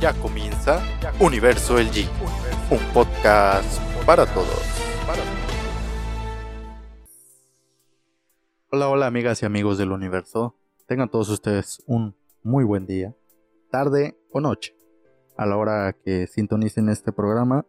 Ya comienza Universo El G, un podcast para todos. Hola, hola amigas y amigos del universo. Tengan todos ustedes un muy buen día, tarde o noche. A la hora que sintonicen este programa,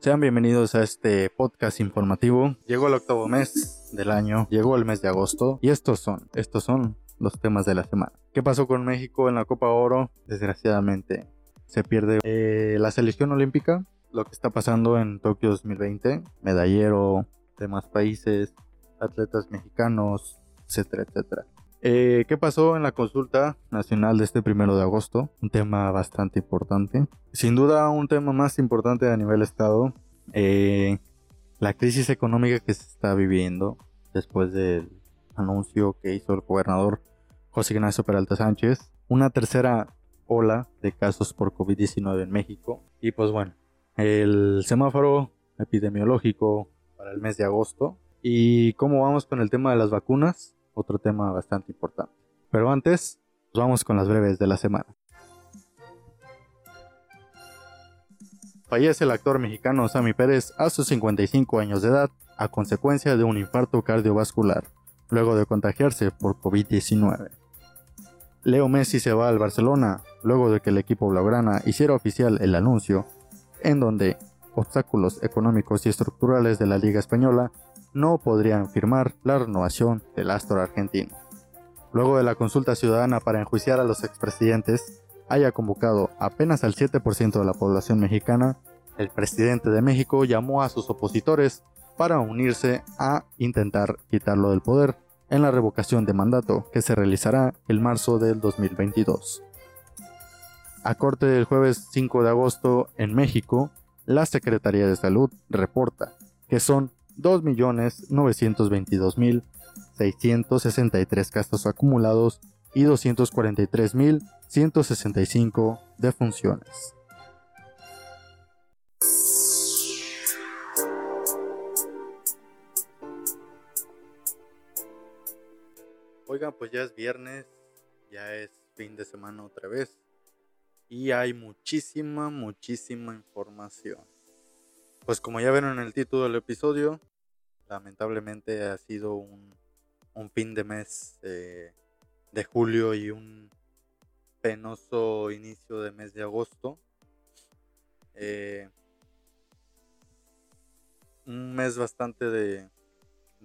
sean bienvenidos a este podcast informativo. Llegó el octavo mes del año, llegó el mes de agosto y estos son, estos son los temas de la semana. ¿Qué pasó con México en la Copa Oro? Desgraciadamente se pierde eh, la selección olímpica, lo que está pasando en Tokio 2020, medallero, demás países, atletas mexicanos, etcétera, etcétera. Eh, ¿Qué pasó en la consulta nacional de este primero de agosto? Un tema bastante importante. Sin duda, un tema más importante a nivel Estado. Eh, la crisis económica que se está viviendo después del anuncio que hizo el gobernador José Ignacio Peralta Sánchez. Una tercera ola de casos por COVID-19 en México. Y pues bueno, el semáforo epidemiológico para el mes de agosto. ¿Y cómo vamos con el tema de las vacunas? otro tema bastante importante. Pero antes, vamos con las breves de la semana. Fallece el actor mexicano Sammy Pérez a sus 55 años de edad a consecuencia de un infarto cardiovascular, luego de contagiarse por COVID-19. Leo Messi se va al Barcelona luego de que el equipo blaugrana hiciera oficial el anuncio, en donde obstáculos económicos y estructurales de la Liga Española no podrían firmar la renovación del astro argentino. Luego de la consulta ciudadana para enjuiciar a los expresidentes, haya convocado apenas al 7% de la población mexicana, el presidente de México llamó a sus opositores para unirse a intentar quitarlo del poder en la revocación de mandato que se realizará el marzo del 2022. A corte del jueves 5 de agosto en México, la Secretaría de Salud reporta que son 2.922.663 casos acumulados y 243.165 defunciones. Oigan, pues ya es viernes, ya es fin de semana otra vez y hay muchísima, muchísima información. Pues como ya ven en el título del episodio, lamentablemente ha sido un, fin de mes de julio y un penoso inicio de mes de agosto. Eh, un mes bastante de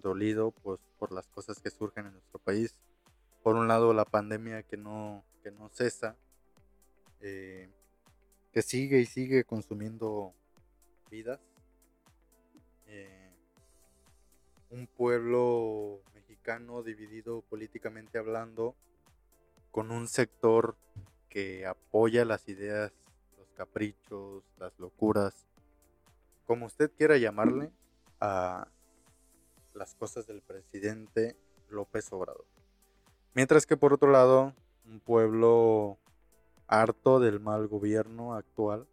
dolido pues, por las cosas que surgen en nuestro país. Por un lado la pandemia que no, que no cesa, eh, que sigue y sigue consumiendo vidas. Eh, un pueblo mexicano dividido políticamente hablando, con un sector que apoya las ideas, los caprichos, las locuras, como usted quiera llamarle, a las cosas del presidente López Obrador. Mientras que por otro lado, un pueblo harto del mal gobierno actual.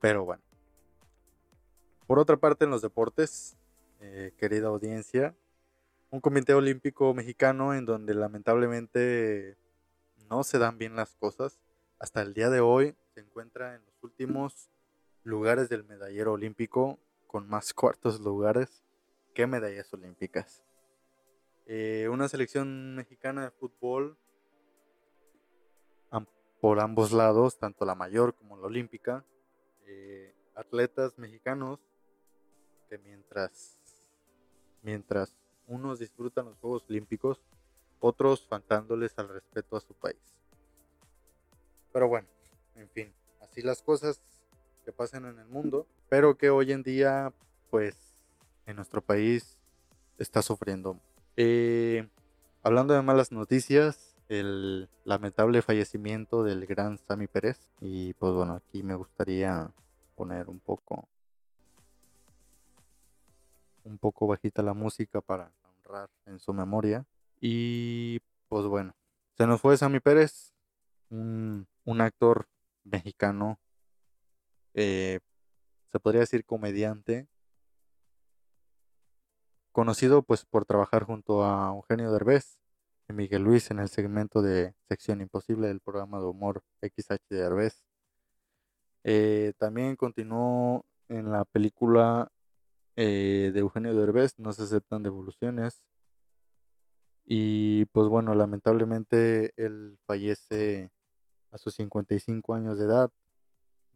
Pero bueno. Por otra parte, en los deportes, eh, querida audiencia, un comité olímpico mexicano en donde lamentablemente no se dan bien las cosas. Hasta el día de hoy se encuentra en los últimos lugares del medallero olímpico con más cuartos lugares que medallas olímpicas. Eh, una selección mexicana de fútbol por ambos lados, tanto la mayor como la olímpica, eh, atletas mexicanos que mientras mientras unos disfrutan los Juegos Olímpicos, otros faltándoles al respeto a su país. Pero bueno, en fin, así las cosas que pasan en el mundo, pero que hoy en día, pues, en nuestro país está sufriendo. Eh, hablando de malas noticias, el lamentable fallecimiento del gran Sammy Pérez. Y pues bueno, aquí me gustaría poner un poco un poco bajita la música para honrar en su memoria. Y pues bueno, se nos fue Sammy Pérez, un, actor mexicano, eh, se podría decir comediante, conocido pues por trabajar junto a Eugenio Derbez Miguel Luis en el segmento de Sección Imposible del programa de humor XH de Herbes. Eh, también continuó en la película eh, de Eugenio Derbez, No se aceptan devoluciones. Y pues bueno, lamentablemente él fallece a sus 55 años de edad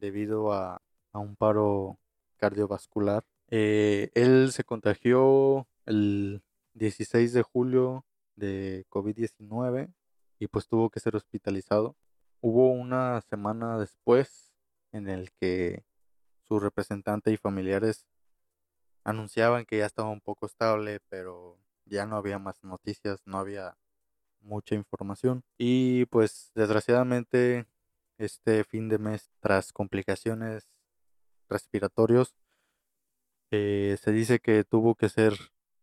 debido a, un paro cardiovascular. Eh, él se contagió el 16 de julio de COVID-19 y pues tuvo que ser hospitalizado. Hubo una semana después en el que su representante y familiares anunciaban que ya estaba un poco estable, pero ya no había más noticias, no había mucha información. Y pues desgraciadamente este fin de mes, tras complicaciones respiratorios, eh, se dice que tuvo que ser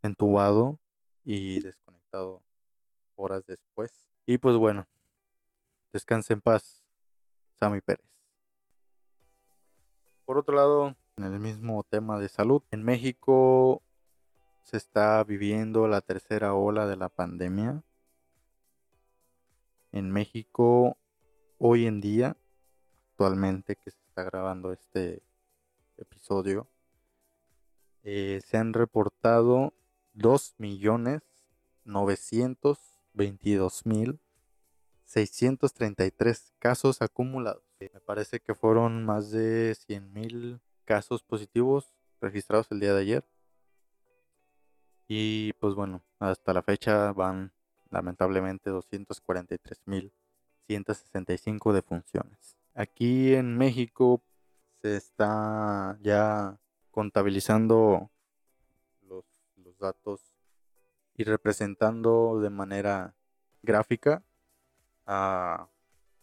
entubado y desconectado horas después. Y pues bueno, descanse en paz, Sammy Pérez. Por otro lado, en el mismo tema de salud, en México se está viviendo la tercera ola de la pandemia. En México, hoy en día, actualmente que se está grabando este episodio, eh, se han reportado 2.922.633 casos acumulados. Me parece que fueron más de 100.000 casos positivos registrados el día de ayer. Y pues bueno, hasta la fecha van lamentablemente 243.165 defunciones. Aquí en México se está ya contabilizando los, datos y representando de manera gráfica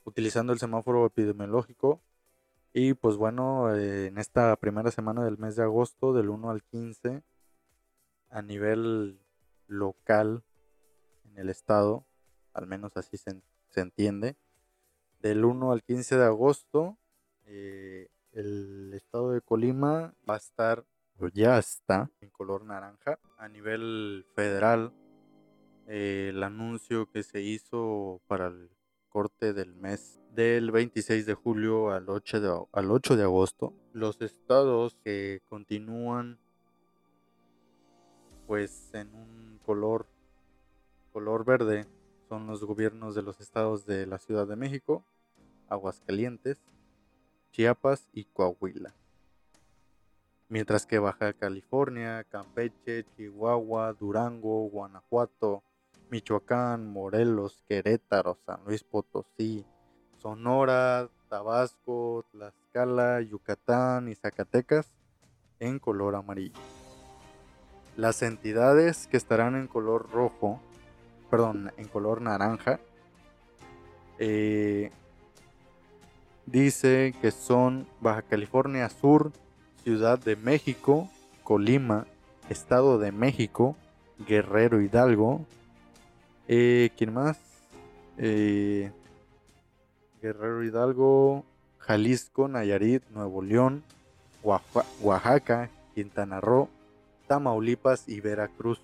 utilizando el semáforo epidemiológico y pues bueno, eh, en esta primera semana del mes de agosto, del 1 al 15, a nivel local en el estado, al menos así se, entiende, del 1 al 15 de agosto, eh, el estado de Colima va a estar, o ya está, en color naranja. A nivel federal, eh, el anuncio que se hizo para el corte del mes del 26 de julio al 8 de, al 8 de agosto, los estados que continúan pues en un color color verde son los gobiernos de los estados de la Ciudad de México, Aguascalientes, Chiapas y Coahuila. Mientras que Baja California, Campeche, Chihuahua, Durango, Guanajuato, Michoacán, Morelos, Querétaro, San Luis Potosí, Sonora, Tabasco, Tlaxcala, Yucatán y Zacatecas en color amarillo. Las entidades que estarán en color rojo, perdón, en color naranja, eh, dice que son Baja California Sur, Ciudad de México, Colima, Estado de México, Guerrero Hidalgo, eh, ¿quién más? Eh, Guerrero Hidalgo, Jalisco, Nayarit, Nuevo León, Oaxaca, Quintana Roo, Tamaulipas y Veracruz.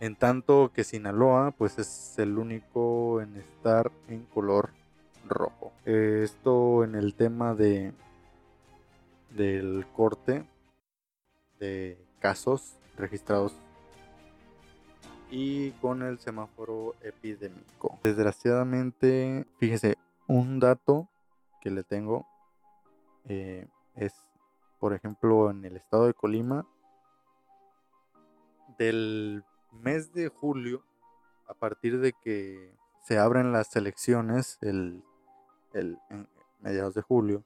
En tanto que Sinaloa, pues es el único en estar en color rojo. esto en el tema de del corte de casos registrados y con el semáforo epidémico. Desgraciadamente, fíjese, un dato que le tengo eh, es, por ejemplo, en el estado de Colima, del mes de julio, a partir de que se abren las elecciones, el, el en mediados de julio,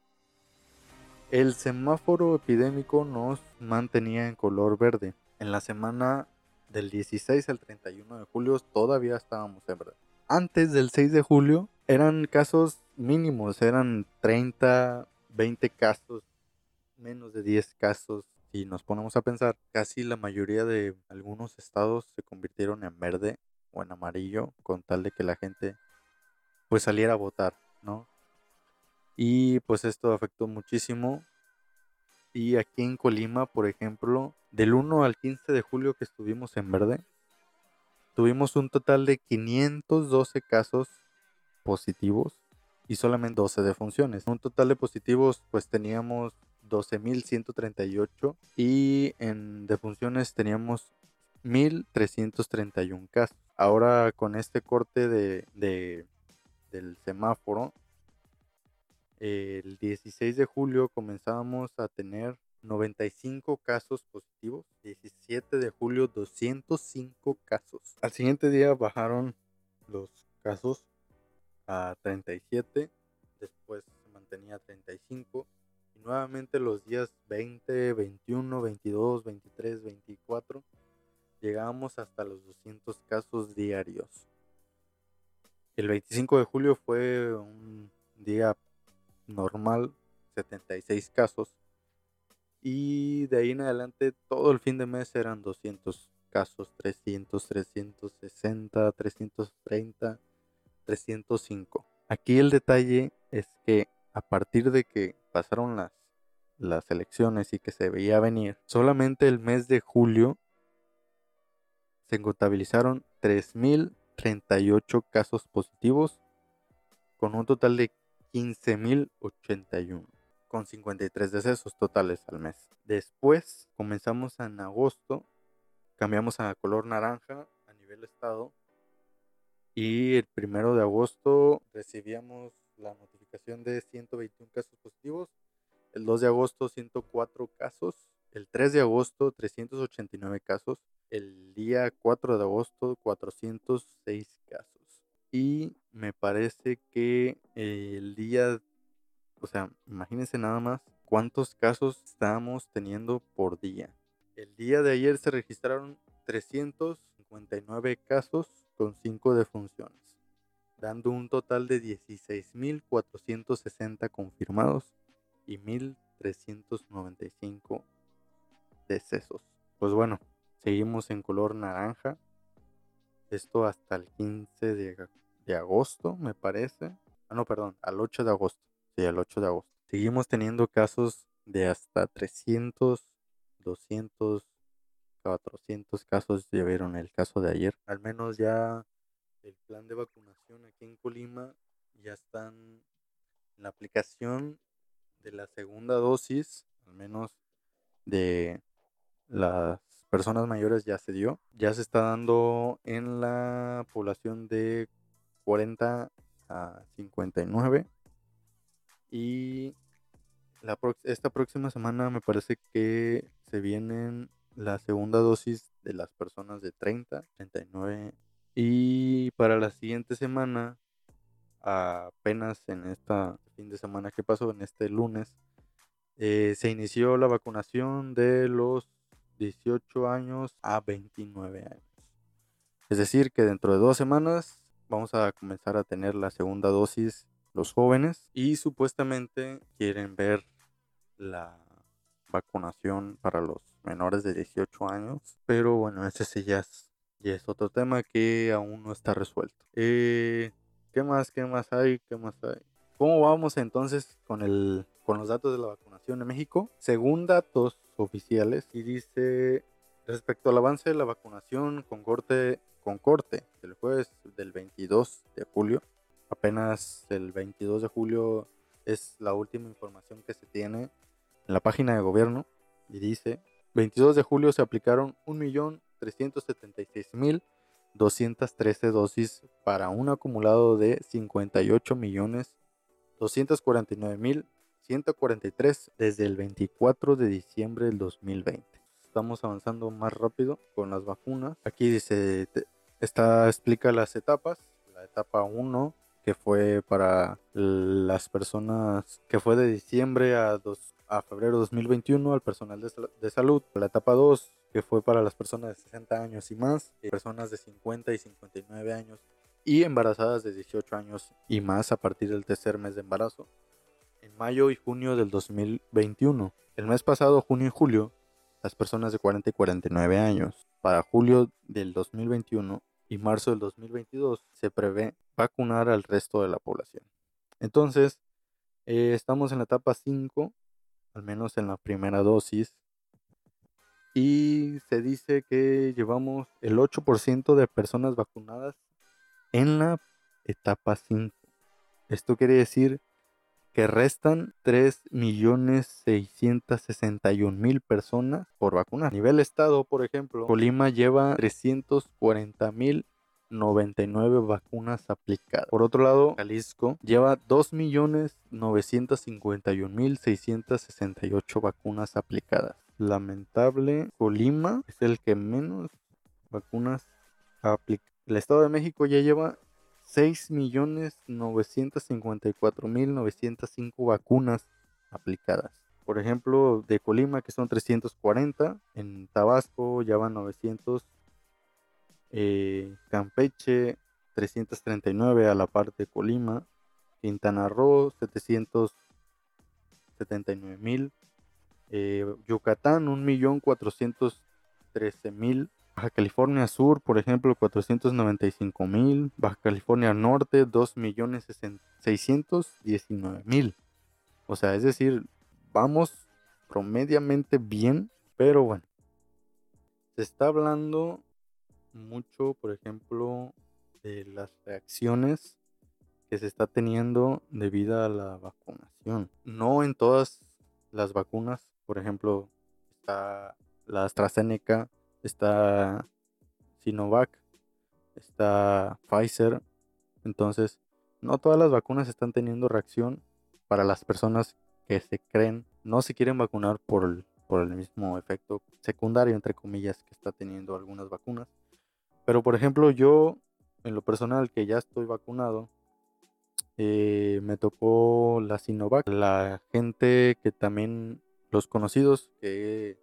el semáforo epidémico nos mantenía en color verde. En la semana del 16 al 31 de julio todavía estábamos en verde. Antes del 6 de julio eran casos mínimos, eran 30, 20 casos, menos de 10 casos. Si nos ponemos a pensar, casi la mayoría de algunos estados se convirtieron en verde o en amarillo con tal de que la gente pues saliera a votar, ¿no? Y pues esto afectó muchísimo. Y aquí en Colima, por ejemplo, del 1 al 15 de julio que estuvimos en verde, tuvimos un total de 512 casos positivos y solamente 12 defunciones. Un total de positivos pues teníamos 12.138 y en defunciones teníamos 1.331 casos. Ahora con este corte de, de, del semáforo, el 16 de julio comenzamos a tener 95 casos positivos. 17 de julio 205 casos. Al siguiente día bajaron los casos a 37. Después se mantenía 35. Nuevamente los días 20, 21, 22, 23, 24. Llegamos hasta los 200 casos diarios. El 25 de julio fue un día normal, 76 casos y de ahí en adelante todo el fin de mes eran 200 casos, 300, 360, 330, 305. Aquí el detalle es que a partir de que pasaron las, las elecciones y que se veía venir, solamente el mes de julio se contabilizaron 3.038 casos positivos con un total de 15.081 con 53 decesos totales al mes. Después comenzamos en agosto, cambiamos a color naranja a nivel estado y el primero de agosto recibíamos la notificación de 121 casos positivos, el 2 de agosto 104 casos, el 3 de agosto 389 casos, el día 4 de agosto 406 casos y me parece que el día o sea, imagínense nada más cuántos casos estábamos teniendo por día. El día de ayer se registraron 359 casos con 5 defunciones, dando un total de 16.460 confirmados y 1.395 decesos. Pues bueno, seguimos en color naranja. Esto hasta el 15 de, agosto, me parece. Ah, no, perdón, al 8 de agosto el 8 de agosto. Seguimos teniendo casos de hasta 300, 200, 400 casos. Ya vieron el caso de ayer. Al menos ya el plan de vacunación aquí en Colima ya están en la aplicación de la segunda dosis, al menos de las personas mayores ya se dio. Ya se está dando en la población de 40 a 59 y la esta próxima semana me parece que se vienen la segunda dosis de las personas de 30, 39. Y para la siguiente semana, apenas en esta fin de semana que pasó, en este lunes, eh, se inició la vacunación de los 18 años a 29 años. Es decir, que dentro de dos semanas vamos a comenzar a tener la segunda dosis los jóvenes y supuestamente quieren ver la vacunación para los menores de 18 años. Pero bueno, ese sí ya es otro tema que aún no está resuelto. Eh, ¿Qué más? ¿Qué más hay? ¿Qué más hay? ¿Cómo vamos entonces con, el, con los datos de la vacunación en México? Según datos oficiales, y dice respecto al avance de la vacunación con corte, con corte del jueves del 22 de julio, apenas el 22 de julio es la última información que se tiene en la página de gobierno y dice 22 de julio se aplicaron 1.376.213 dosis para un acumulado de 58.249.143 desde el 24 de diciembre del 2020. Estamos avanzando más rápido con las vacunas. Aquí dice, esta explica las etapas. La etapa 1 que fue para las personas, que fue de diciembre a, dos, a febrero de 2021 al personal de, de salud. La etapa 2, que fue para las personas de 60 años y más, y personas de 50 y 59 años y embarazadas de 18 años y más a partir del tercer mes de embarazo. En mayo y junio del 2021. El mes pasado, junio y julio, las personas de 40 y 49 años. Para julio del 2021 y marzo del 2022 se prevé vacunar al resto de la población. Entonces, eh, estamos en la etapa 5, al menos en la primera dosis. y se dice que llevamos el 8% de personas vacunadas en la etapa 5. Esto quiere decir que restan 3.661.000 personas por vacunar. A nivel estado, por ejemplo, Colima lleva 340.099 vacunas aplicadas. Por otro lado, Jalisco lleva 2.951.668 vacunas aplicadas. Lamentable, Colima es el que menos vacunas aplica. El Estado de México ya lleva 6.954.905 vacunas aplicadas. Por ejemplo, de Colima, que son 340, en Tabasco ya van 900, eh, Campeche 339 a la parte de Colima, Quintana Roo 779.000, eh, Yucatán 1.413.000 Baja California Sur, por ejemplo, 495 mil. Baja California Norte, 2 millones 619 mil. O sea, es decir, vamos promediamente bien, pero bueno. Se está hablando mucho, por ejemplo, de las reacciones que se está teniendo debido a la vacunación. No en todas las vacunas, por ejemplo, está la AstraZeneca, está Sinovac, está Pfizer. Entonces, no todas las vacunas están teniendo reacción para las personas que se creen, no se quieren vacunar por el, por el mismo efecto secundario, entre comillas, que está teniendo algunas vacunas. Pero, por ejemplo, yo, en lo personal, que ya estoy vacunado, eh, me tocó la Sinovac. La gente que también, los conocidos que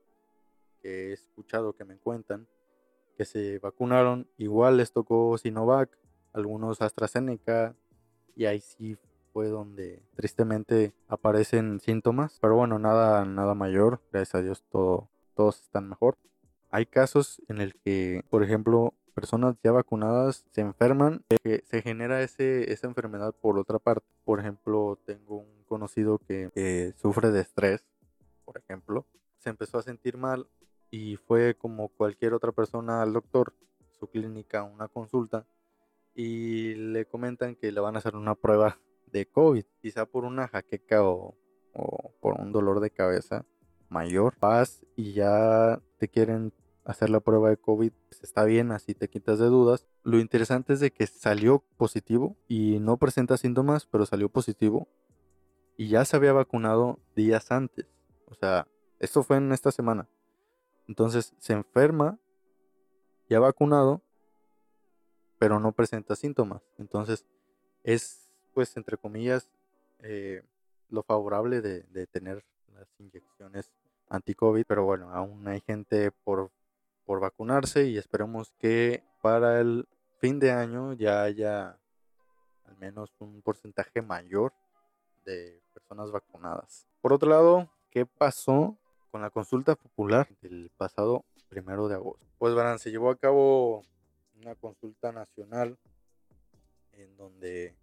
he escuchado que me cuentan que se vacunaron, igual les tocó Sinovac, algunos AstraZeneca, y ahí sí fue donde tristemente aparecen síntomas, pero bueno, nada, nada mayor, gracias a Dios todo, todos están mejor. Hay casos en el que, por ejemplo, personas ya vacunadas se enferman, que se genera ese, esa enfermedad por otra parte. Por ejemplo, tengo un conocido que sufre de estrés, por ejemplo, se empezó a sentir mal y fue como cualquier otra persona al doctor, su clínica, una consulta, y le comentan que le van a hacer una prueba de COVID, quizá por una jaqueca o, por un dolor de cabeza mayor. Vas y ya te quieren hacer la prueba de COVID, pues, está bien, así te quitas de dudas. Lo interesante es de que salió positivo y no presenta síntomas, pero salió positivo y ya se había vacunado días antes. O sea, esto fue en esta semana. Entonces se enferma, ya vacunado, pero no presenta síntomas. Entonces es, pues, entre comillas, eh, lo favorable de, tener las inyecciones anti-COVID. Pero bueno, aún hay gente por, por vacunarse y esperemos que para el fin de año ya haya al menos un porcentaje mayor de personas vacunadas. Por otro lado, ¿qué pasó con la consulta popular del pasado primero de agosto. Pues verán, se llevó a cabo una consulta nacional en donde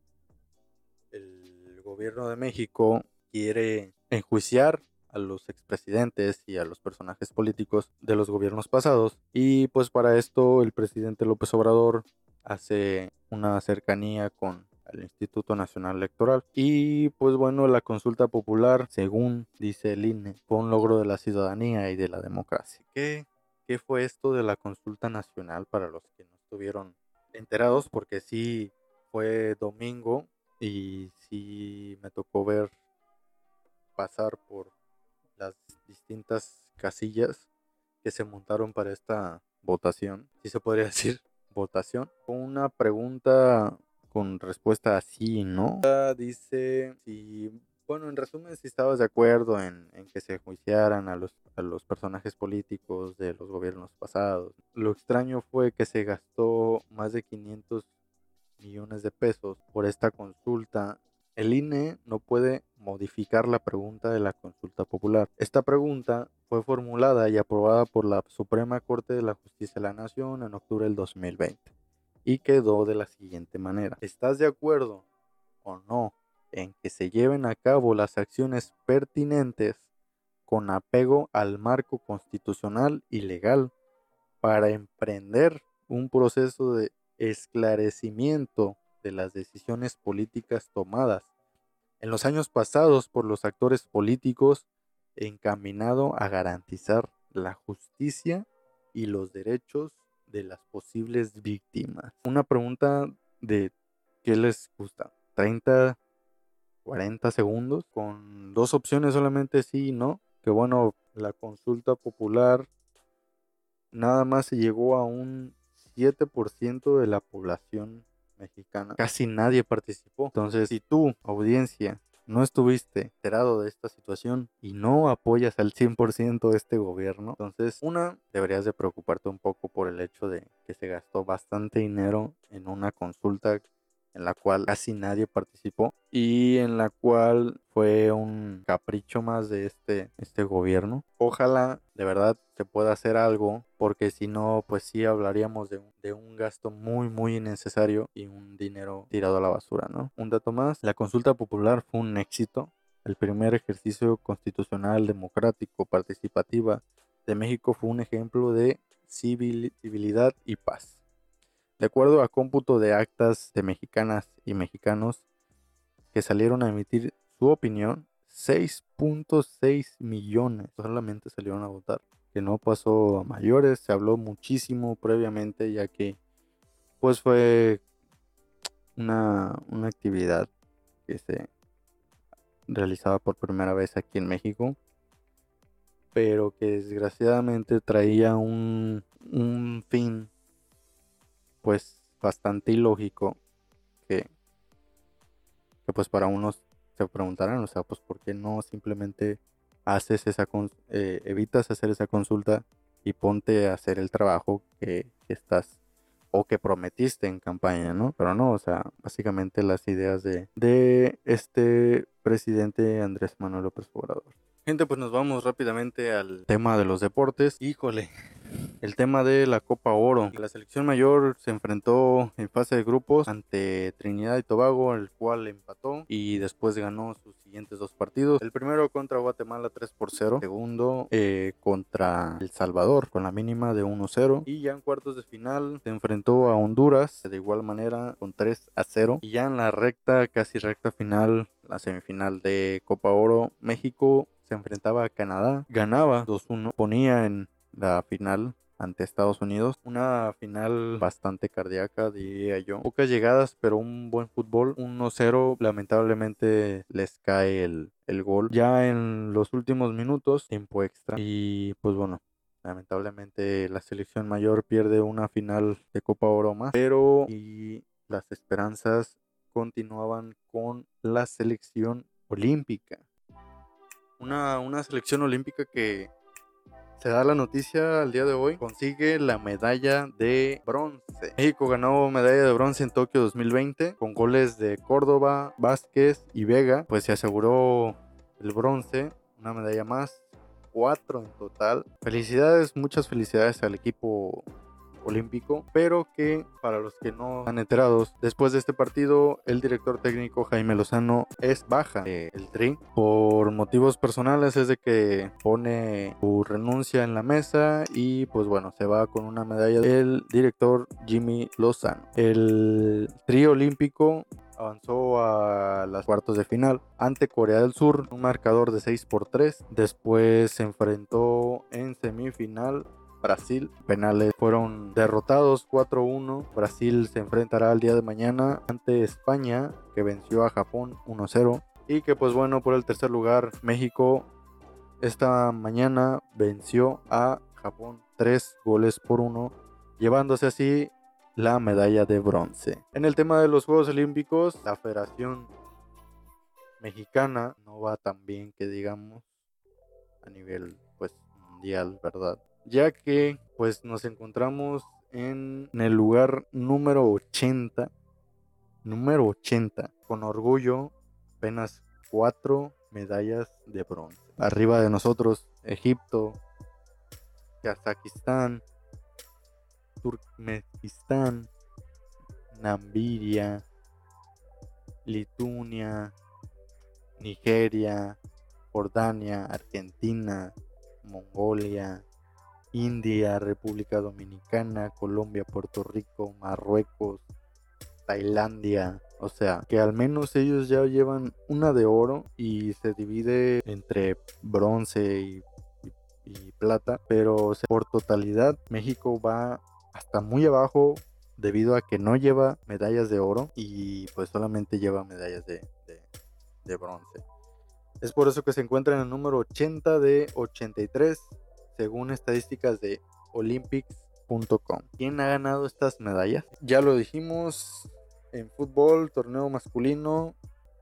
el gobierno de México quiere enjuiciar a los expresidentes y a los personajes políticos de los gobiernos pasados. Y pues para esto el presidente López Obrador hace una cercanía con al Instituto Nacional Electoral. Y pues bueno, la consulta popular, según dice el INE, fue un logro de la ciudadanía y de la democracia. ¿Qué, qué fue esto de la consulta nacional para los que no estuvieron enterados? Porque sí fue domingo y sí me tocó ver pasar por las distintas casillas que se montaron para esta votación, si se podría decir votación. Una pregunta con respuesta así, ¿no? Dice si, bueno, en resumen, si estabas de acuerdo en, que se juiciaran a los, a los personajes políticos de los gobiernos pasados. Lo extraño fue que se gastó más de 500 millones de pesos por esta consulta el INE no puede modificar la pregunta de la consulta popular. Esta pregunta fue formulada y aprobada por la Suprema Corte de la Justicia de la Nación en octubre del 2020 y quedó de la siguiente manera. ¿Estás de acuerdo o no en que se lleven a cabo las acciones pertinentes con apego al marco constitucional y legal para emprender un proceso de esclarecimiento de las decisiones políticas tomadas en los años pasados por los actores políticos encaminado a garantizar la justicia y los derechos de las posibles víctimas. Una pregunta de ¿qué les gusta? ¿30, 40 segundos? Con dos opciones solamente sí y no. Que bueno, la consulta popular nada más se llegó a un 7% de la población mexicana. Casi nadie participó. Entonces, si tú, audiencia, no estuviste enterado de esta situación y no apoyas al 100% este gobierno, entonces una, deberías de preocuparte un poco por el hecho de que se gastó bastante dinero en una consulta en la cual casi nadie participó y en la cual fue un capricho más de este, este gobierno. Ojalá de verdad se pueda hacer algo porque si no pues sí hablaríamos de un, de un gasto muy muy innecesario y un dinero tirado a la basura, ¿no? Un dato más, la consulta popular fue un éxito. El primer ejercicio constitucional democrático participativa de México fue un ejemplo de civilidad y paz. De acuerdo a cómputo de actas de mexicanas y mexicanos que salieron a emitir su opinión, 6.6 millones solamente salieron a votar. Que no pasó a mayores, se habló muchísimo previamente ya que pues fue una, una actividad que se realizaba por primera vez aquí en México pero que desgraciadamente traía un, un fin pues bastante ilógico que, que pues para unos se preguntarán, o sea, pues por qué no simplemente haces esa, eh, evitas hacer esa consulta y ponte a hacer el trabajo que, estás o que prometiste en campaña, ¿no? Pero no, o sea, básicamente las ideas de, de este presidente Andrés Manuel López Obrador. Gente, pues nos vamos rápidamente al tema de los deportes. Híjole, el tema de la Copa Oro. La selección mayor se enfrentó en fase de grupos ante Trinidad y Tobago, el cual empató y después ganó sus siguientes dos partidos. El primero contra Guatemala 3 por 0, segundo eh, contra El Salvador con la mínima de 1-0 y ya en cuartos de final se enfrentó a Honduras de igual manera con 3 a 0 y ya en la recta, casi recta final, la semifinal de Copa Oro, México se enfrentaba a Canadá, ganaba 2-1, ponía en la final ante Estados Unidos. Una final bastante cardíaca, diría yo. Pocas llegadas, pero un buen fútbol. 1-0, lamentablemente les cae el, el gol. Ya en los últimos minutos, tiempo extra. Y pues bueno, lamentablemente la selección mayor pierde una final de Copa Oro más. Pero y las esperanzas continuaban con la selección olímpica. Una, una selección olímpica que se da la noticia al día de hoy, consigue la medalla de bronce. México ganó medalla de bronce en Tokio 2020 con goles de Córdoba, Vázquez y Vega, pues se aseguró el bronce, una medalla más, cuatro en total. Felicidades, muchas felicidades al equipo olímpico, pero que para los que no están enterados, después de este partido, el director técnico Jaime Lozano es baja el Tri por motivos personales, es de que pone su renuncia en la mesa y pues bueno, se va con una medalla del director Jimmy Lozano. El Tri olímpico avanzó a las cuartos de final ante Corea del Sur, un marcador de 6 por 3. Después se enfrentó en semifinal Brasil. Penales fueron derrotados 4-1. Brasil se enfrentará el día de mañana ante España, que venció a Japón 1-0. Y que pues bueno, por el tercer lugar, México esta mañana venció a Japón 3 goles por 1, llevándose así la medalla de bronce. En el tema de los Juegos Olímpicos, la Federación Mexicana no va tan bien que digamos a nivel pues mundial, ¿verdad? Ya que pues nos encontramos en el lugar número 80, número 80, con orgullo apenas cuatro medallas de bronce. Arriba de nosotros Egipto, Kazajistán, Turkmenistán, Namibia, Lituania, Nigeria, Jordania, Argentina, Mongolia, India, República Dominicana, Colombia, Puerto Rico, Marruecos, Tailandia. O sea, que al menos ellos ya llevan una de oro y se divide entre bronce y, plata. Pero por totalidad, México va hasta muy abajo debido a que no lleva medallas de oro y pues solamente lleva medallas de, de bronce. Es por eso que se encuentra en el número 80 de 83 según estadísticas de olympics.com. ¿Quién ha ganado estas medallas? Ya lo dijimos en fútbol, torneo masculino,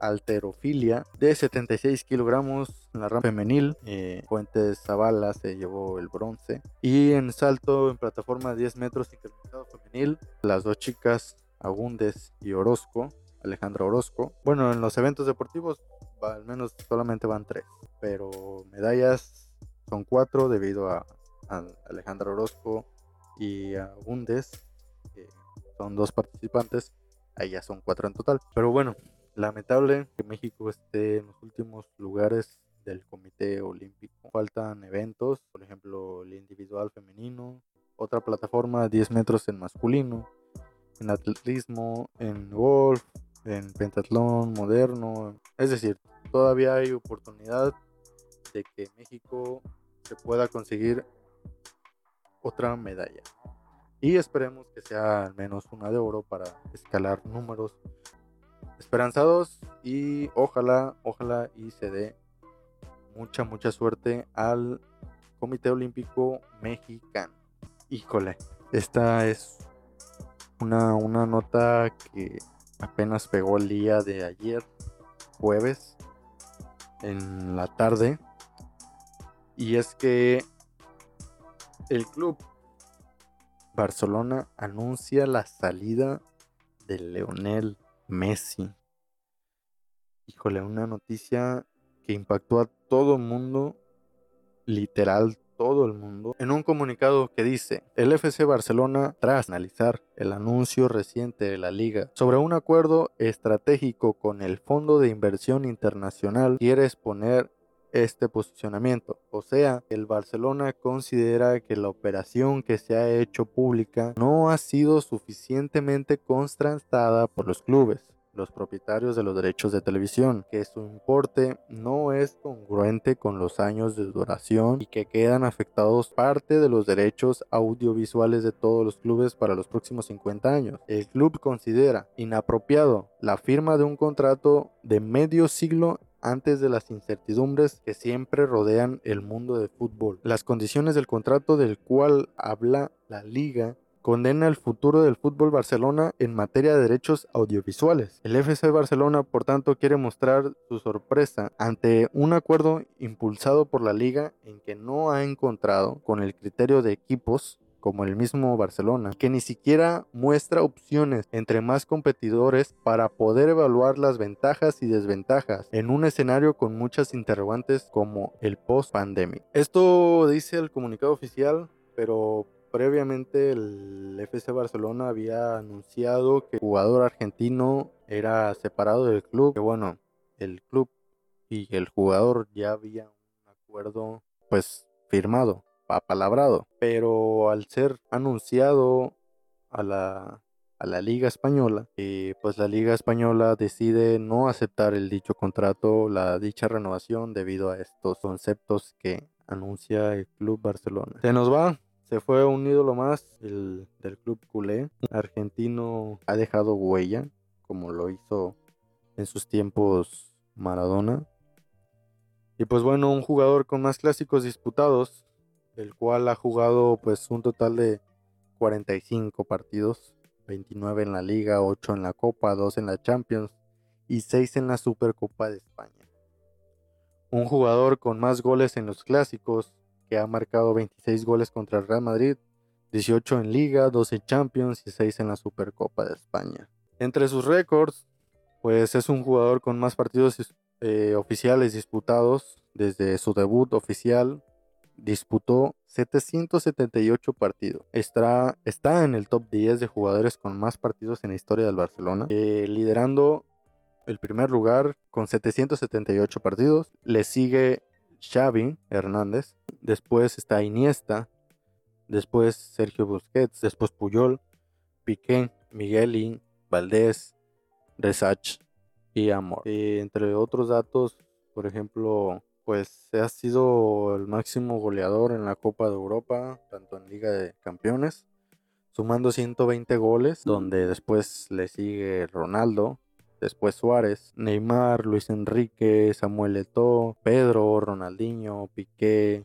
alterofilia de 76 kilogramos en la rama femenil. Eh, Fuentes Zavala se llevó el bronce. Y en salto en plataforma 10 metros sincronizado femenil, las dos chicas Agundes y Orozco, Alejandra Orozco. Bueno, en los eventos deportivos al menos solamente van tres, pero medallas son cuatro debido a, Alejandro Orozco y a Bundes, que son dos participantes, ahí ya son cuatro en total. Pero bueno, lamentable que México esté en los últimos lugares del Comité Olímpico. Faltan eventos, por ejemplo, el individual femenino, otra plataforma 10 metros en masculino, en atletismo, en golf, en pentatlón moderno. Es decir, todavía hay oportunidad de que México se pueda conseguir otra medalla. Y esperemos que sea al menos una de oro para escalar números esperanzados y ojalá, ojalá y se dé mucha, mucha suerte al Comité Olímpico Mexicano. Híjole, esta es una, una nota que apenas pegó el día de ayer, jueves, en la tarde y es que el club Barcelona anuncia la salida de Leonel Messi. Híjole, una noticia que impactó a todo el mundo, literal todo el mundo, en un comunicado que dice, el FC Barcelona, tras analizar el anuncio reciente de la liga sobre un acuerdo estratégico con el Fondo de Inversión Internacional, quiere exponer este posicionamiento. O sea, el Barcelona considera que la operación que se ha hecho pública no ha sido suficientemente contrastada por los clubes los propietarios de los derechos de televisión, que su importe no es congruente con los años de duración y que quedan afectados parte de los derechos audiovisuales de todos los clubes para los próximos 50 años. El club considera inapropiado la firma de un contrato de medio siglo antes de las incertidumbres que siempre rodean el mundo del fútbol. Las condiciones del contrato del cual habla la liga condena el futuro del fútbol Barcelona en materia de derechos audiovisuales. El FC Barcelona, por tanto, quiere mostrar su sorpresa ante un acuerdo impulsado por la liga en que no ha encontrado con el criterio de equipos como el mismo Barcelona, que ni siquiera muestra opciones entre más competidores para poder evaluar las ventajas y desventajas en un escenario con muchas interrogantes como el post-pandemic. Esto dice el comunicado oficial, pero previamente el FC Barcelona había anunciado que el jugador argentino era separado del club, que bueno, el club y el jugador ya había un acuerdo pues firmado apalabrado. Pero al ser anunciado a la, a la Liga Española, eh, pues la Liga Española decide no aceptar el dicho contrato, la dicha renovación, debido a estos conceptos que anuncia el Club Barcelona. Se nos va. Se fue un ídolo más el, del club culé. Argentino ha dejado huella, como lo hizo en sus tiempos Maradona. Y pues bueno, un jugador con más clásicos disputados el cual ha jugado pues un total de 45 partidos, 29 en la liga, 8 en la Copa, 2 en la Champions y 6 en la Supercopa de España. Un jugador con más goles en los clásicos, que ha marcado 26 goles contra el Real Madrid, 18 en liga, 12 en Champions y 6 en la Supercopa de España. Entre sus récords, pues es un jugador con más partidos eh, oficiales disputados desde su debut oficial disputó 778 partidos. Está, está en el top 10 de jugadores con más partidos en la historia del Barcelona, eh, liderando el primer lugar con 778 partidos. Le sigue Xavi Hernández. Después está Iniesta. Después Sergio Busquets. Después Puyol. Piqué. Miguelín. Valdés. Resach y Amor. Y entre otros datos, por ejemplo, pues ha sido el máximo goleador en la Copa de Europa, tanto en Liga de Campeones, sumando 120 goles, donde después le sigue Ronaldo, después Suárez, Neymar, Luis Enrique, Samuel Eto'o, Pedro, Ronaldinho, Piqué,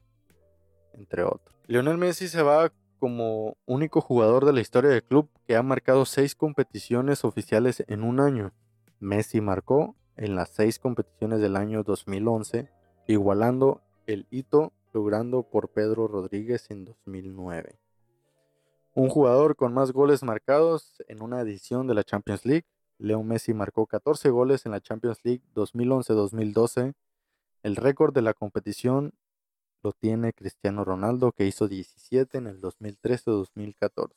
entre otros. Lionel Messi se va como único jugador de la historia del club que ha marcado seis competiciones oficiales en un año. Messi marcó en las seis competiciones del año 2011, igualando el hito logrando por Pedro Rodríguez en 2009. Un jugador con más goles marcados en una edición de la Champions League Leo Messi marcó 14 goles en la Champions League 2011-2012. El récord de la competición lo tiene Cristiano Ronaldo, que hizo 17 en el 2013-2014.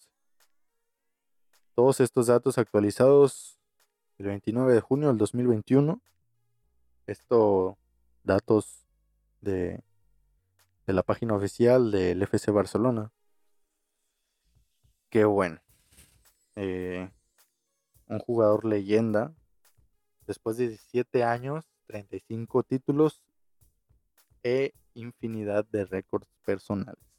Todos estos datos actualizados el 29 de junio del 2021. Estos datos de, de la página oficial del FC Barcelona. Qué bueno. Eh, un jugador leyenda. Después de 17 años, 35 títulos e infinidad de récords personales.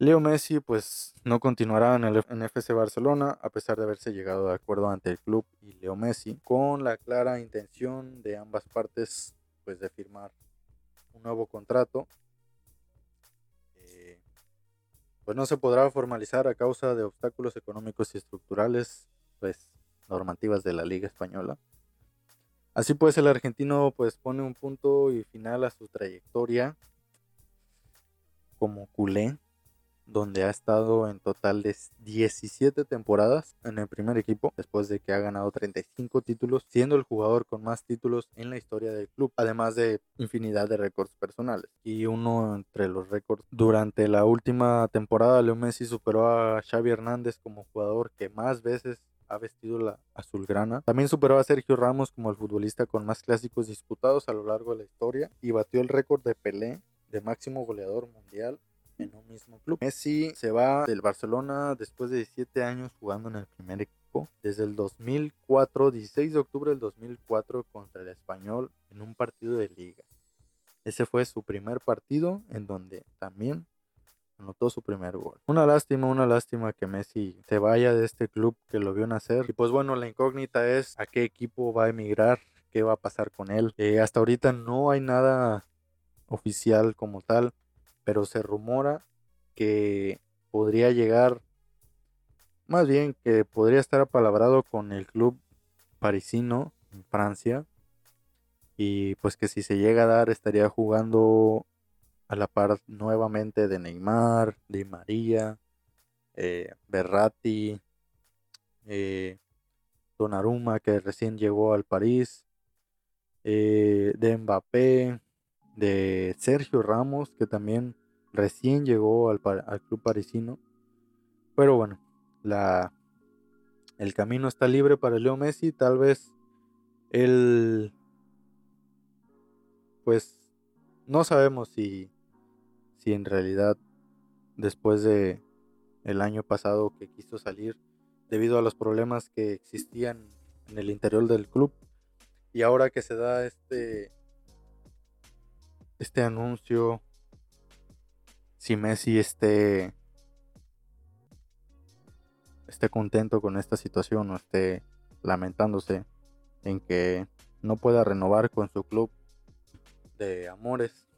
Leo Messi pues no continuará en el FC Barcelona a pesar de haberse llegado de acuerdo ante el club y Leo Messi con la clara intención de ambas partes pues de firmar un nuevo contrato. Eh, pues no se podrá formalizar a causa de obstáculos económicos y estructurales pues normativas de la Liga Española. Así pues el argentino pues pone un punto y final a su trayectoria como culé, donde ha estado en total de 17 temporadas en el primer equipo, después de que ha ganado 35 títulos, siendo el jugador con más títulos en la historia del club, además de infinidad de récords personales. Y uno entre los récords, durante la última temporada, Leo Messi superó a Xavi Hernández como jugador que más veces ha vestido la azulgrana. También superó a Sergio Ramos como el futbolista con más clásicos disputados a lo largo de la historia y batió el récord de Pelé de máximo goleador mundial en un mismo club. Messi se va del Barcelona después de 17 años jugando en el primer equipo. Desde el 2004, 16 de octubre del 2004 contra el Español en un partido de liga. Ese fue su primer partido en donde también anotó su primer gol. Una lástima, una lástima que Messi se vaya de este club que lo vio nacer. Y pues bueno, la incógnita es a qué equipo va a emigrar, qué va a pasar con él. Eh, hasta ahorita no hay nada oficial como tal, pero se rumora que podría llegar, más bien que podría estar apalabrado con el club parisino en Francia. Y pues que si se llega a dar estaría jugando a la par nuevamente de Neymar, Di María, eh, Berratti, eh, Donnarumma que recién llegó al París, eh, de Mbappé, de Sergio Ramos que también recién llegó al, club parisino. Pero bueno, la, el camino está libre para Leo Messi, tal vez él pues no sabemos si si en realidad después de el año pasado que quiso salir debido a los problemas que existían en el interior del club y ahora que se da este este anuncio si Messi esté esté contento con esta situación o esté lamentándose en que no pueda renovar con su club de amores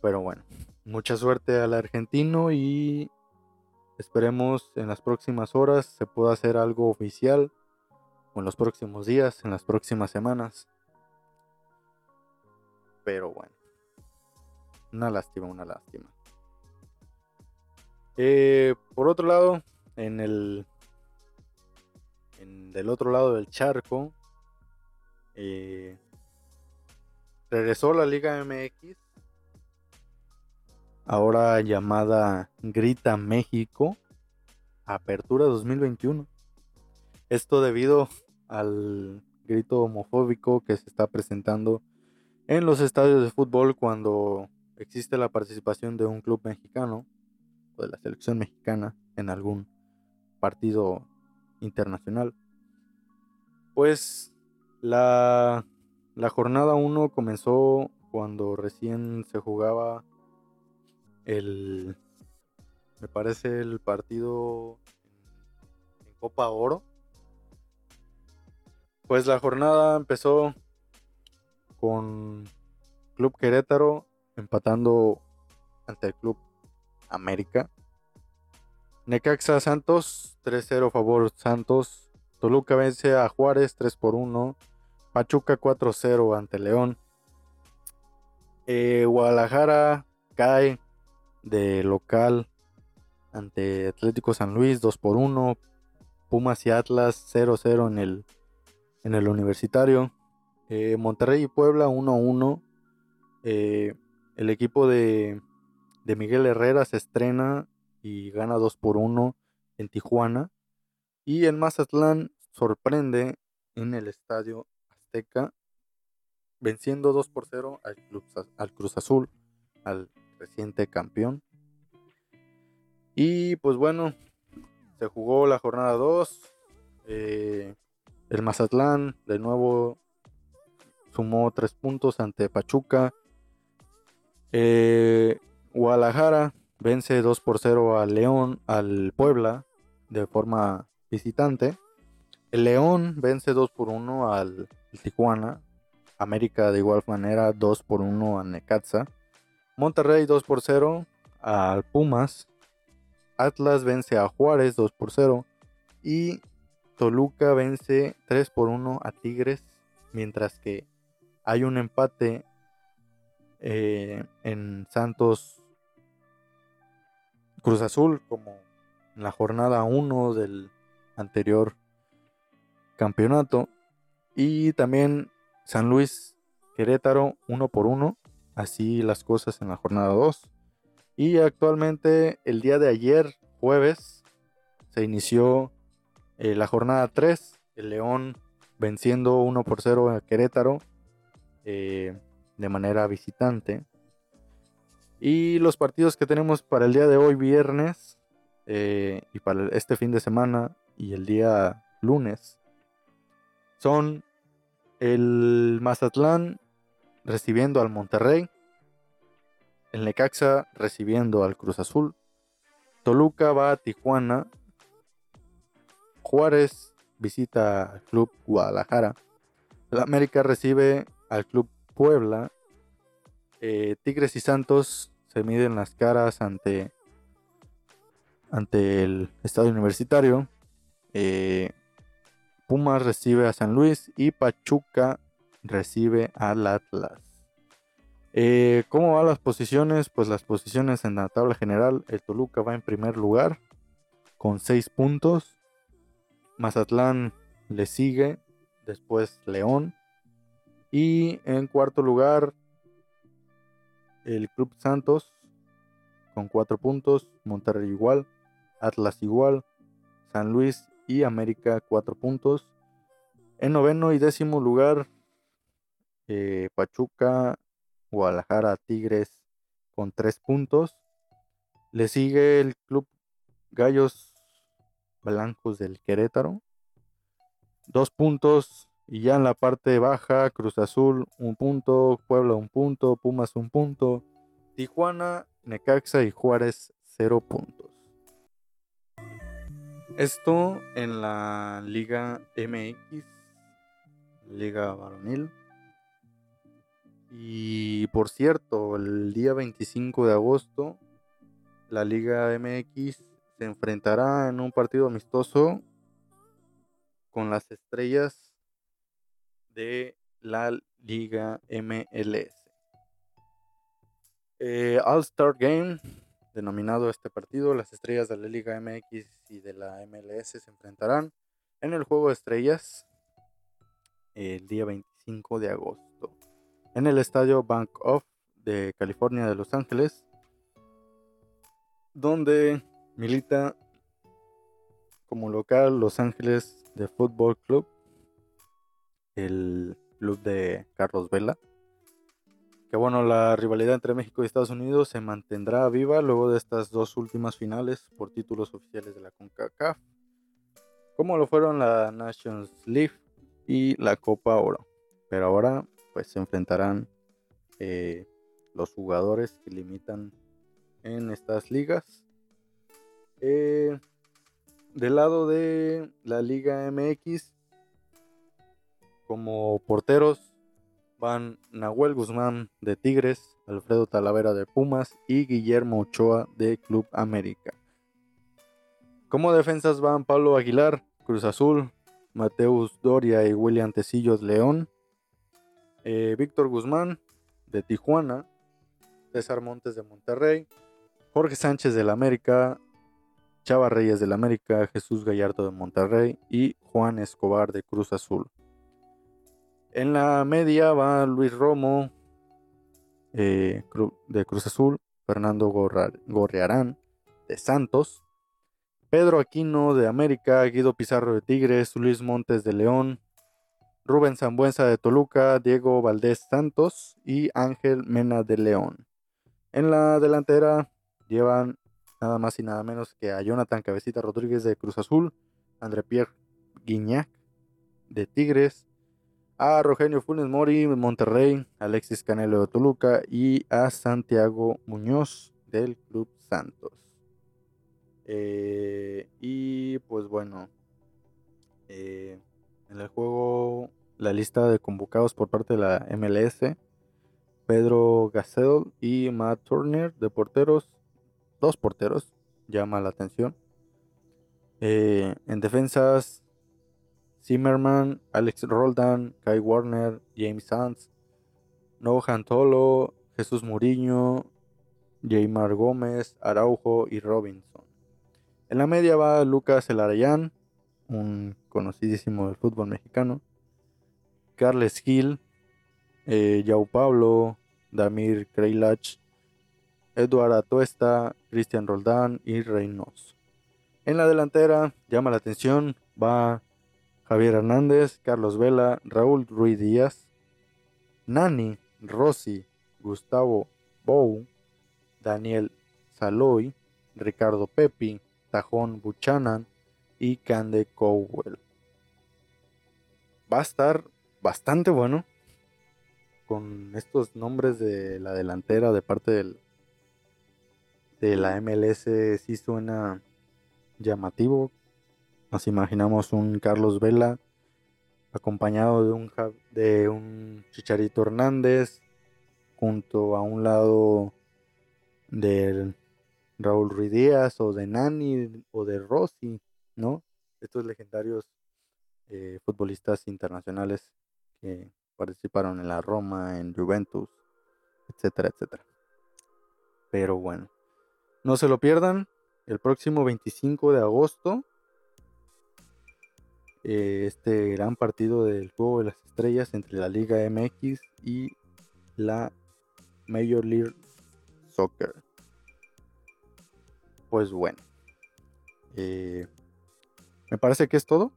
pero bueno, mucha suerte al argentino y esperemos en las próximas horas se pueda hacer algo oficial o en los próximos días, en las próximas semanas. Pero bueno, una lástima, una lástima. Eh, por otro lado, en el en, del otro lado del charco, eh, regresó la Liga MX ahora llamada Grita México, Apertura 2021. Esto debido al grito homofóbico que se está presentando en los estadios de fútbol cuando existe la participación de un club mexicano o de la selección mexicana en algún partido internacional. Pues la, la jornada 1 comenzó cuando recién se jugaba el, me parece el partido en Copa Oro. Pues la jornada empezó con Club Querétaro empatando ante el Club América. Necaxa Santos 3-0 favor Santos. Toluca vence a Juárez 3 por 1. Pachuca 4-0 ante León. Eh, Guadalajara cae de local ante Atlético San Luis 2 por 1. Pumas y Atlas 0-0 en el, en el universitario. Eh, Monterrey y Puebla 1-1. Eh, el equipo de, de, Miguel Herrera se estrena y gana 2 por 1 en Tijuana. Y el Mazatlán sorprende en el estadio Azteca, venciendo 2 por 0 al, al Cruz Azul, al reciente campeón. Y pues bueno, se jugó la jornada 2. Eh, el Mazatlán de nuevo sumó 3 puntos ante Pachuca. Eh, Guadalajara vence 2 por 0 al León, al Puebla, de forma visitante. El León vence 2 por 1 al Tijuana. América de igual manera 2 por 1 a Necaxa. Monterrey 2 por 0 al Pumas. Atlas vence a Juárez 2 por 0. Y Toluca vence 3 por 1 a Tigres. Mientras que hay un empate eh, en Santos Cruz Azul como en la jornada 1 del anterior campeonato. Y también San Luis Querétaro 1 por 1. Así las cosas en la jornada 2. Y actualmente el día de ayer, jueves, se inició eh, la jornada 3. El León venciendo 1 por 0 a Querétaro eh, de manera visitante. Y los partidos que tenemos para el día de hoy, viernes, eh, y para este fin de semana y el día lunes, son el Mazatlán recibiendo al Monterrey, el Necaxa recibiendo al Cruz Azul, Toluca va a Tijuana, Juárez visita al Club Guadalajara, el América recibe al Club Puebla eh, Tigres y Santos se miden las caras ante, ante el estadio universitario. Eh, Pumas recibe a San Luis y Pachuca recibe al Atlas. Eh, ¿Cómo van las posiciones? Pues las posiciones en la tabla general, el Toluca va en primer lugar con 6 puntos. Mazatlán le sigue, después León. Y en cuarto lugar el Club Santos con 4 puntos, Monterrey igual, Atlas igual, San Luis y América 4 puntos. En noveno y décimo lugar, eh, Pachuca, Guadalajara, Tigres con 3 puntos. Le sigue el Club Gallos Blancos del Querétaro. 2 puntos y ya en la parte baja, Cruz Azul un punto, Puebla un punto, Pumas un punto, Tijuana, Necaxa y Juárez cero puntos. Esto en la Liga MX, Liga Varonil. Y por cierto, el día 25 de agosto, la Liga MX se enfrentará en un partido amistoso con las estrellas de la Liga MLS. Eh, All-Star Game, denominado este partido, las estrellas de la Liga MX y de la MLS se enfrentarán en el juego de estrellas el día 25 de agosto en el estadio Bank of de California de Los Ángeles, donde milita como local Los Ángeles de Football Club el club de Carlos Vela. Que bueno, la rivalidad entre México y Estados Unidos se mantendrá viva luego de estas dos últimas finales por títulos oficiales de la CONCACAF, como lo fueron la Nations League y la Copa Oro. Pero ahora pues se enfrentarán eh, los jugadores que limitan en estas ligas. Eh, del lado de la Liga MX, como porteros van Nahuel Guzmán de Tigres, Alfredo Talavera de Pumas y Guillermo Ochoa de Club América. Como defensas van Pablo Aguilar, Cruz Azul, Mateus Doria y William Tecillos León, eh, Víctor Guzmán de Tijuana, César Montes de Monterrey, Jorge Sánchez del América, Chava Reyes del América, Jesús Gallardo de Monterrey y Juan Escobar de Cruz Azul. En la media va Luis Romo eh, de Cruz Azul, Fernando Gorrearán de Santos, Pedro Aquino de América, Guido Pizarro de Tigres, Luis Montes de León, Rubén Zambuenza de Toluca, Diego Valdés Santos y Ángel Mena de León. En la delantera llevan nada más y nada menos que a Jonathan Cabecita Rodríguez de Cruz Azul, André Pierre Guignac de Tigres, a Rogelio Funes Mori de Monterrey, Alexis Canelo de Toluca y a Santiago Muñoz del Club Santos. Eh, y pues bueno, eh, en el juego la lista de convocados por parte de la MLS, Pedro Gassel y Matt Turner de porteros, dos porteros, llama la atención. Eh, en defensas, Zimmerman, Alex Roldan, Kai Warner, James Sanz, Nohan Tolo, Jesús Muriño, Jaymar Gómez, Araujo y Robinson. En la media va Lucas Elarayán, un conocidísimo del fútbol mexicano. Carles Gil, eh, Yao Pablo, Damir Kreilach, Eduardo Atuesta, Cristian Roldán y Reynos. En la delantera, llama la atención, va Javier Hernández, Carlos Vela, Raúl Ruiz Díaz, Nani, Rossi, Gustavo Bou, Daniel Saloy, Ricardo Pepi, Tajón Buchanan y Cande Cowell. Va a estar bastante bueno con estos nombres de la delantera de parte del, de la MLS. Sí suena llamativo nos imaginamos un Carlos Vela acompañado de un, de un Chicharito Hernández junto a un lado de Raúl Ruiz Díaz o de Nani o de Rossi, ¿no? Estos legendarios eh, futbolistas internacionales que participaron en la Roma, en Juventus, etcétera, etcétera. Pero bueno, no se lo pierdan. El próximo 25 de agosto eh, este gran partido del juego de las estrellas entre la Liga MX y la Major League Soccer. Pues bueno, eh, me parece que es todo.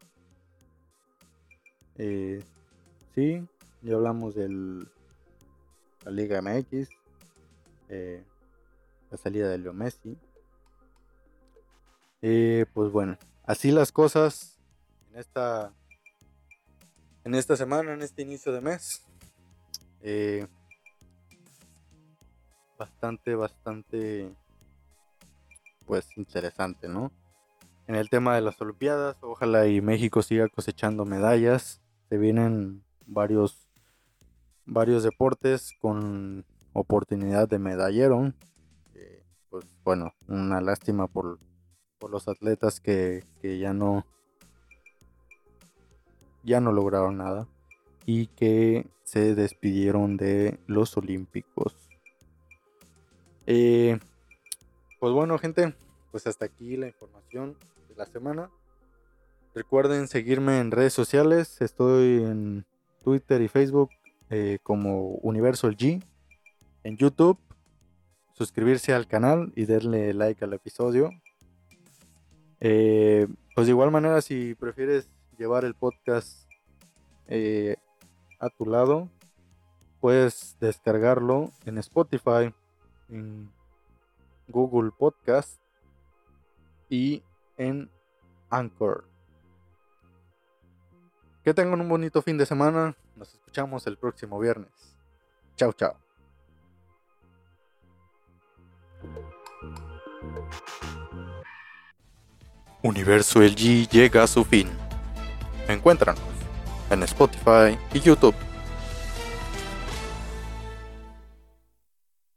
Eh, sí, ya hablamos de la Liga MX, la salida de Leo Messi. pues bueno, así las cosas en esta, en esta semana, en este inicio de mes. Eh, bastante, bastante, pues interesante, ¿no? En el tema de las Olimpiadas, ojalá y México siga cosechando medallas. Se vienen varios, varios deportes con oportunidad de medallero. Eh, pues bueno, una lástima por, por los atletas que, que ya no ya no lograron nada y que se despidieron de los Olímpicos. Eh, pues bueno, gente, pues hasta aquí la información de la semana. Recuerden seguirme en redes sociales. Estoy en Twitter y Facebook eh, como Universo G. En YouTube, suscribirse al canal y darle like al episodio. Eh, pues de igual manera, si prefieres llevar el podcast eh, a tu lado. Puedes descargarlo en Spotify, en Google Podcast y en Anchor. Que tengan un bonito fin de semana. Nos escuchamos el próximo viernes. Chao, chao. Universo LG llega a su fin. Encuéntranos en Spotify y YouTube.